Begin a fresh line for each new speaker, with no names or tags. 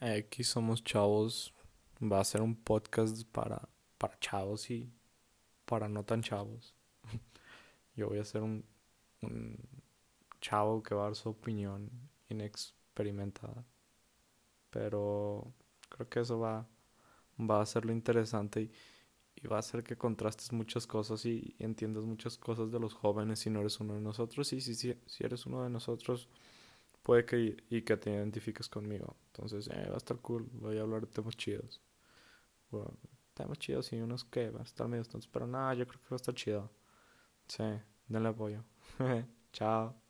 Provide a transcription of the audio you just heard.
X somos chavos. Va a ser un podcast para, para chavos y para no tan chavos. Yo voy a ser un, un chavo que va a dar su opinión inexperimentada. Pero creo que eso va, va a ser lo interesante y, va a hacer que contrastes muchas cosas y, y entiendas muchas cosas de los jóvenes si no eres uno de nosotros. Y si, si, si eres uno de nosotros, puede que y que te identifiques conmigo. Entonces, eh, va a estar cool. Voy a hablar de temas chidos. Bueno, temas chidos y unos que van a estar medio tontos. Pero nada, yo creo que va a estar chido. Sí, denle apoyo. Chao.